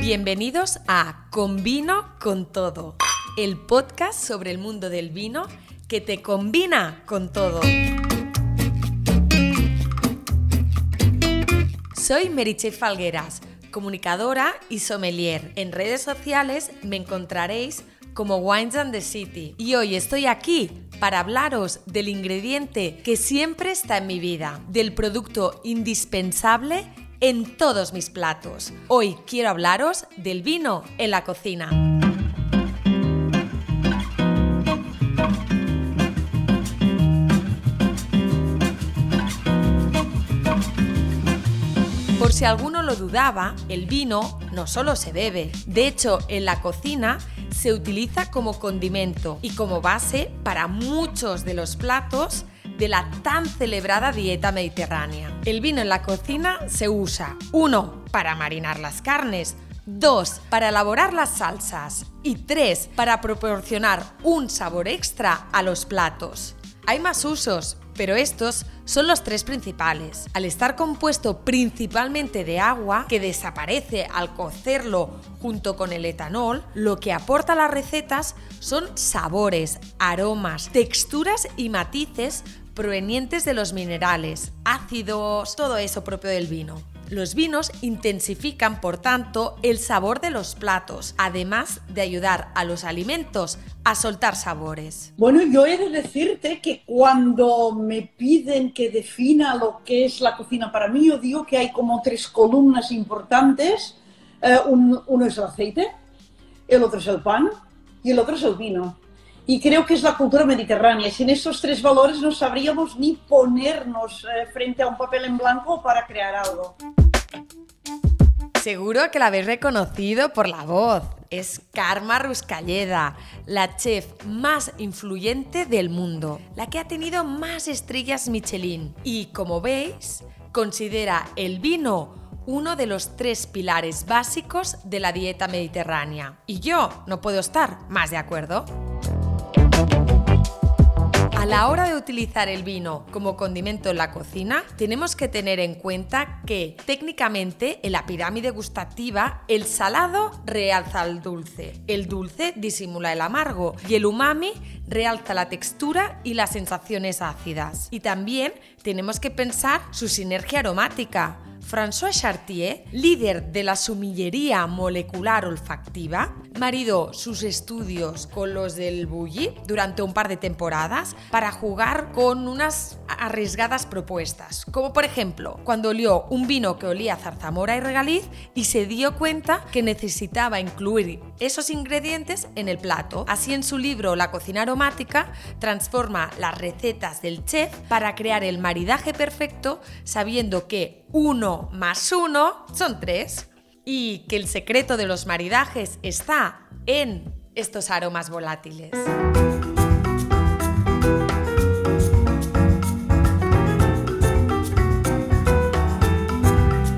Bienvenidos a Con Vino con Todo, el podcast sobre el mundo del vino que te combina con todo. Soy Meritxell Falgueras, comunicadora y sommelier. En redes sociales me encontraréis como Wines and the City. Y hoy estoy aquí para hablaros del ingrediente que siempre está en mi vida, del producto indispensable en todos mis platos. Hoy quiero hablaros del vino en la cocina. Por si alguno lo dudaba, el vino no solo se bebe. De hecho, en la cocina se utiliza como condimento y como base para muchos de los platos de la tan celebrada dieta mediterránea. El vino en la cocina se usa, uno, para marinar las carnes, dos, para elaborar las salsas y tres, para proporcionar un sabor extra a los platos. Hay más usos, pero estos son los tres principales. Al estar compuesto principalmente de agua, que desaparece al cocerlo junto con el etanol, lo que aporta a las recetas son sabores, aromas, texturas y matices provenientes de los minerales, ácidos, todo eso propio del vino. Los vinos intensifican, por tanto, el sabor de los platos, además de ayudar a los alimentos a soltar sabores. Bueno, yo he de decirte que cuando me piden que defina lo que es la cocina para mí, yo digo que hay como tres columnas importantes. Eh, uno es el aceite, el otro es el pan y el otro es el vino. Y creo que es la cultura mediterránea. Sin estos tres valores no sabríamos ni ponernos eh, frente a un papel en blanco para crear algo. Seguro que la habéis reconocido por la voz. Es Karma Ruscalleda, la chef más influyente del mundo, la que ha tenido más estrellas Michelin. Y como veis, considera el vino uno de los tres pilares básicos de la dieta mediterránea. Y yo no puedo estar más de acuerdo. La hora de utilizar el vino como condimento en la cocina, tenemos que tener en cuenta que técnicamente en la pirámide gustativa el salado realza el dulce, el dulce disimula el amargo y el umami realza la textura y las sensaciones ácidas. Y también tenemos que pensar su sinergia aromática. François Chartier, líder de la sumillería molecular olfactiva, maridó sus estudios con los del Bulli durante un par de temporadas para jugar con unas arriesgadas propuestas, como por ejemplo cuando olió un vino que olía a zarzamora y regaliz y se dio cuenta que necesitaba incluir esos ingredientes en el plato. Así en su libro La cocina aromática transforma las recetas del chef para crear el maridaje perfecto sabiendo que uno más uno son tres y que el secreto de los maridajes está en estos aromas volátiles.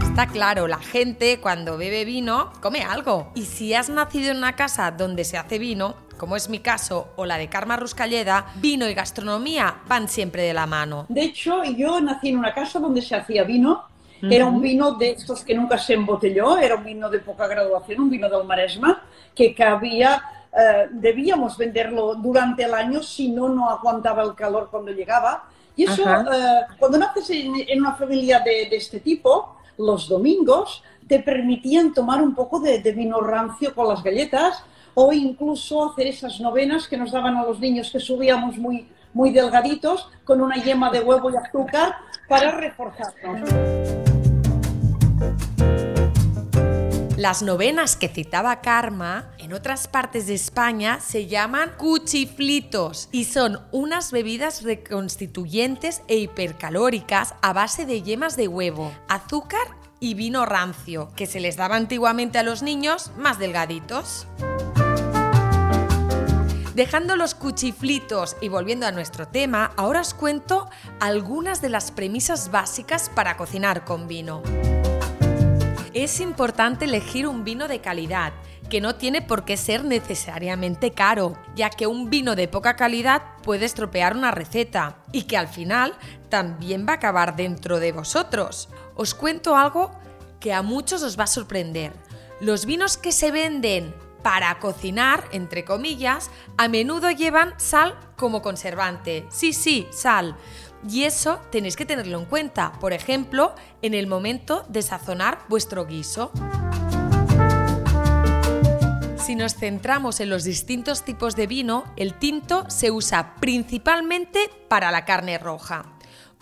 Está claro, la gente cuando bebe vino come algo. Y si has nacido en una casa donde se hace vino, como es mi caso o la de Karma Ruscalleda, vino y gastronomía van siempre de la mano. De hecho, yo nací en una casa donde se hacía vino era un vino de estos que nunca se embotelló, era un vino de poca graduación, un vino del Maresma, que cabía, eh, debíamos venderlo durante el año, si no, no aguantaba el calor cuando llegaba. Y eso, eh, cuando naces en, una familia de, este tipo, los domingos te permitían tomar un poco de, vino rancio con las galletas o incluso hacer esas novenas que nos daban a los niños que subíamos muy, muy delgaditos con una yema de huevo y azúcar para reforzarnos. Las novenas que citaba Karma en otras partes de España se llaman cuchiflitos y son unas bebidas reconstituyentes e hipercalóricas a base de yemas de huevo, azúcar y vino rancio, que se les daba antiguamente a los niños más delgaditos. Dejando los cuchiflitos y volviendo a nuestro tema, ahora os cuento algunas de las premisas básicas para cocinar con vino es importante elegir un vino de calidad, que no tiene por qué ser necesariamente caro, ya que un vino de poca calidad puede estropear una receta y que al final también va a acabar dentro de vosotros. Os cuento algo que a muchos os va a sorprender. Los vinos que se venden para cocinar, entre comillas, a menudo llevan sal como conservante. Sí, sí, sal. Y eso tenéis que tenerlo en cuenta, por ejemplo, en el momento de sazonar vuestro guiso. Si nos centramos en los distintos tipos de vino, el tinto se usa principalmente para la carne roja.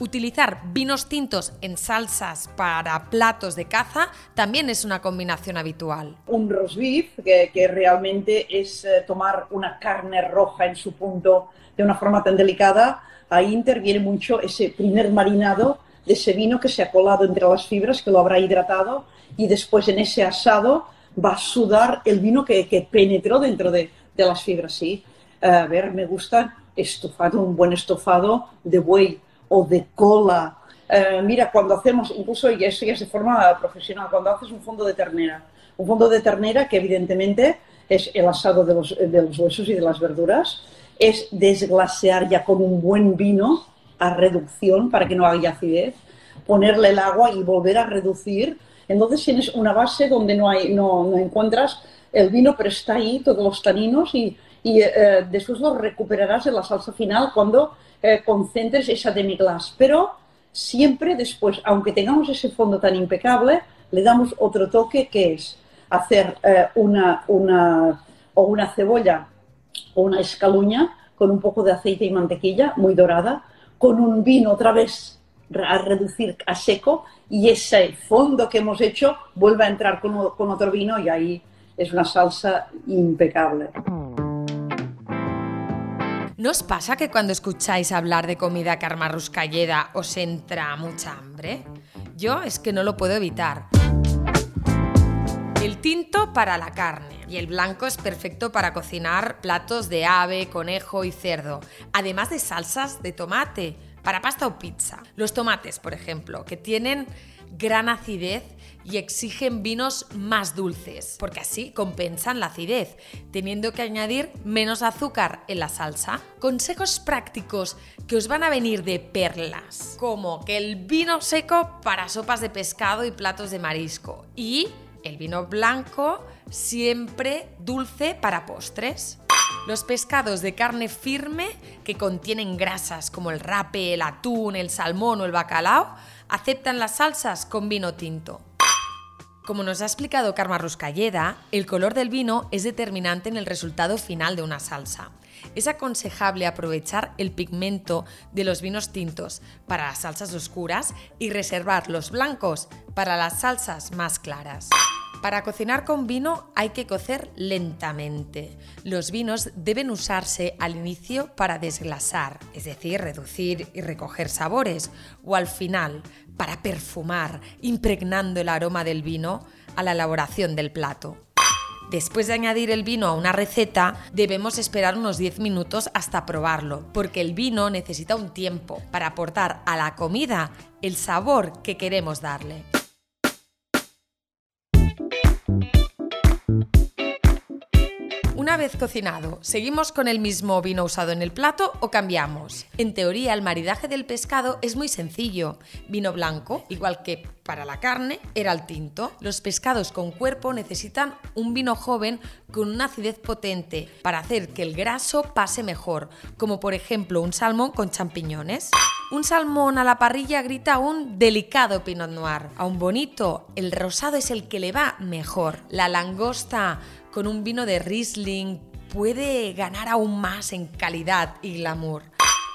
Utilizar vinos tintos en salsas para platos de caza también es una combinación habitual. Un roast beef, que, realmente es eh, tomar una carne roja en su punto de una forma tan delicada, ahí interviene mucho ese primer marinado de ese vino que se ha colado entre las fibras, que lo habrá hidratado, y después en ese asado va a sudar el vino que, penetró dentro de, las fibras. Sí, a ver, me gusta estofado, un buen estofado de buey o de cola. Eh, mira, cuando hacemos, incluso y eso ya es de forma profesional, cuando haces un fondo de ternera, un fondo de ternera que evidentemente es el asado de los, de los huesos y de las verduras, es desglasear ya con un buen vino a reducción para que no haya acidez, ponerle el agua y volver a reducir. Entonces tienes una base donde no, hay, no, no encuentras el vino, pero está ahí, todos los taninos, y, y eh, después lo recuperarás en la salsa final cuando eh, concentres esa demi-glace. Pero siempre después, aunque tengamos ese fondo tan impecable, le damos otro toque que es hacer eh, una, una, o una cebolla o una escaluña con un poco de aceite y mantequilla muy dorada, con un vino otra vez a reducir a seco y ese fondo que hemos hecho vuelve a entrar con, con otro vino y ahí es una salsa impecable. ¿No os pasa que cuando escucháis hablar de comida carmarruscalleda os entra mucha hambre? Yo es que no lo puedo evitar. El tinto para la carne y el blanco es perfecto para cocinar platos de ave, conejo y cerdo, además de salsas de tomate para pasta o pizza. Los tomates, por ejemplo, que tienen gran acidez y exigen vinos más dulces, porque así compensan la acidez, teniendo que añadir menos azúcar en la salsa. Consejos prácticos que os van a venir de perlas, como que el vino seco para sopas de pescado y platos de marisco y el vino blanco siempre dulce para postres. Los pescados de carne firme que contienen grasas como el rape, el atún, el salmón o el bacalao aceptan las salsas con vino tinto. Como nos ha explicado Karma Ruscalleda, el color del vino es determinante en el resultado final de una salsa. Es aconsejable aprovechar el pigmento de los vinos tintos para las salsas oscuras y reservar los blancos para las salsas más claras. Para cocinar con vino hay que cocer lentamente. Los vinos deben usarse al inicio para desglasar, es decir, reducir y recoger sabores, o al final para perfumar, impregnando el aroma del vino a la elaboración del plato. Después de añadir el vino a una receta, debemos esperar unos 10 minutos hasta probarlo, porque el vino necesita un tiempo para aportar a la comida el sabor que queremos darle. Una vez cocinado, ¿seguimos con el mismo vino usado en el plato o cambiamos? En teoría, el maridaje del pescado es muy sencillo. Vino blanco, igual que para la carne, era el tinto. Los pescados con cuerpo necesitan un vino joven con una acidez potente para hacer que el graso pase mejor, como por ejemplo un salmón con champiñones. Un salmón a la parrilla grita un delicado pinot noir. A un bonito, el rosado es el que le va mejor. La langosta con un vino de Riesling puede ganar aún más en calidad y glamour.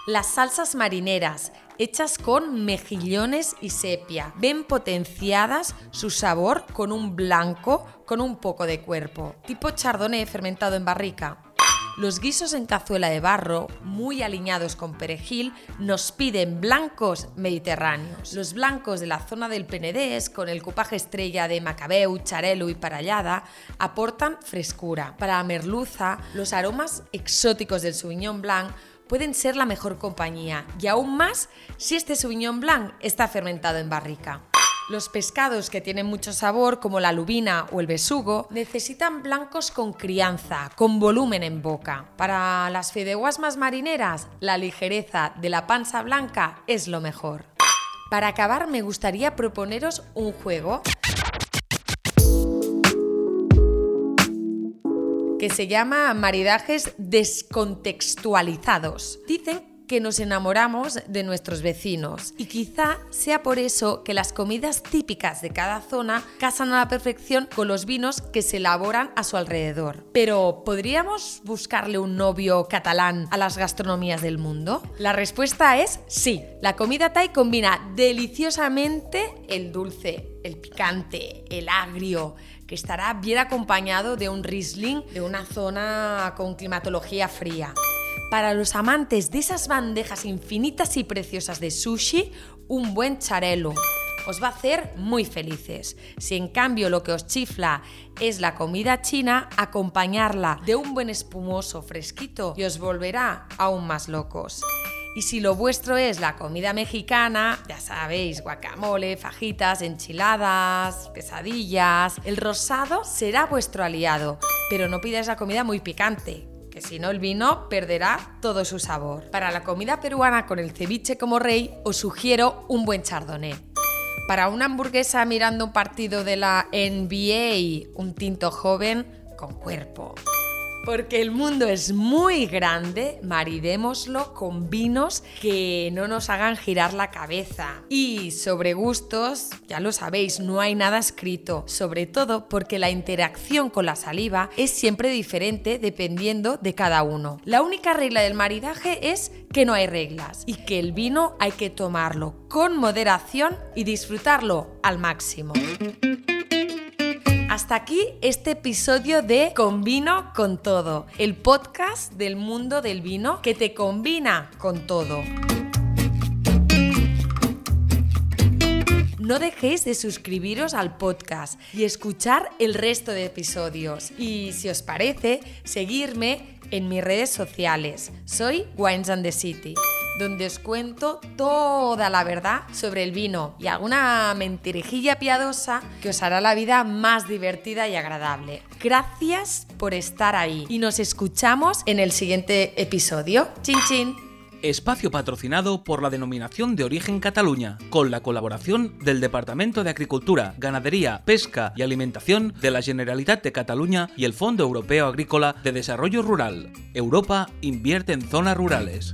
Las salsas marineras, hechas con mejillones y sepia, ven potenciadas su sabor con un blanco con un poco de cuerpo, tipo chardonnay fermentado en barrica. Los guisos en cazuela de barro, muy alineados con perejil, nos piden blancos mediterráneos. Los blancos de la zona del Penedés, con el cupaje estrella de Macabeu, Charelo y Parallada, aportan frescura. Para la merluza, los aromas exóticos del Sauvignon Blanc pueden ser la mejor compañía, y aún más si este Sauvignon Blanc está fermentado en barrica. Los pescados que tienen mucho sabor, como la lubina o el besugo, necesitan blancos con crianza, con volumen en boca. Para las fideuás más marineras, la ligereza de la panza blanca es lo mejor. Para acabar, me gustaría proponeros un juego que se llama maridajes descontextualizados. Dicen que nos enamoramos de nuestros vecinos y quizá sea por eso que las comidas típicas de cada zona casan a la perfección con los vinos que se elaboran a su alrededor. Pero ¿podríamos buscarle un novio catalán a las gastronomías del mundo? La respuesta es sí. La comida thai combina deliciosamente el dulce, el picante, el agrio, que estará bien acompañado de un Riesling de una zona con climatología fría. Para los amantes de esas bandejas infinitas y preciosas de sushi, un buen charelo os va a hacer muy felices. Si en cambio lo que os chifla es la comida china, acompañarla de un buen espumoso fresquito y os volverá aún más locos. Y si lo vuestro es la comida mexicana, ya sabéis, guacamole, fajitas, enchiladas, pesadillas, el rosado será vuestro aliado, pero no pidáis la comida muy picante, que si no el vino perderá todo su sabor. Para la comida peruana con el ceviche como rey, os sugiero un buen chardonnay. Para una hamburguesa mirando un partido de la NBA, un tinto joven con cuerpo. Porque el mundo es muy grande, maridémoslo con vinos que no nos hagan girar la cabeza. Y sobre gustos, ya lo sabéis, no hay nada escrito, sobre todo porque la interacción con la saliva es siempre diferente dependiendo de cada uno. La única regla del maridaje es que no hay reglas y que el vino hay que tomarlo con moderación y disfrutarlo al máximo. Hasta aquí este episodio de Convino con todo, el podcast del mundo del vino que te combina con todo. No dejéis de suscribiros al podcast y escuchar el resto de episodios. Y si os parece, seguirme en mis redes sociales. Soy Wines and the City donde os cuento toda la verdad sobre el vino y alguna mentirijilla piadosa que os hará la vida más divertida y agradable. Gracias por estar ahí y nos escuchamos en el siguiente episodio. Chin chin. Espacio patrocinado por la denominación de origen Cataluña, con la colaboración del Departamento de Agricultura, Ganadería, Pesca y Alimentación de la Generalitat de Cataluña y el Fondo Europeo Agrícola de Desarrollo Rural. Europa invierte en zonas rurales.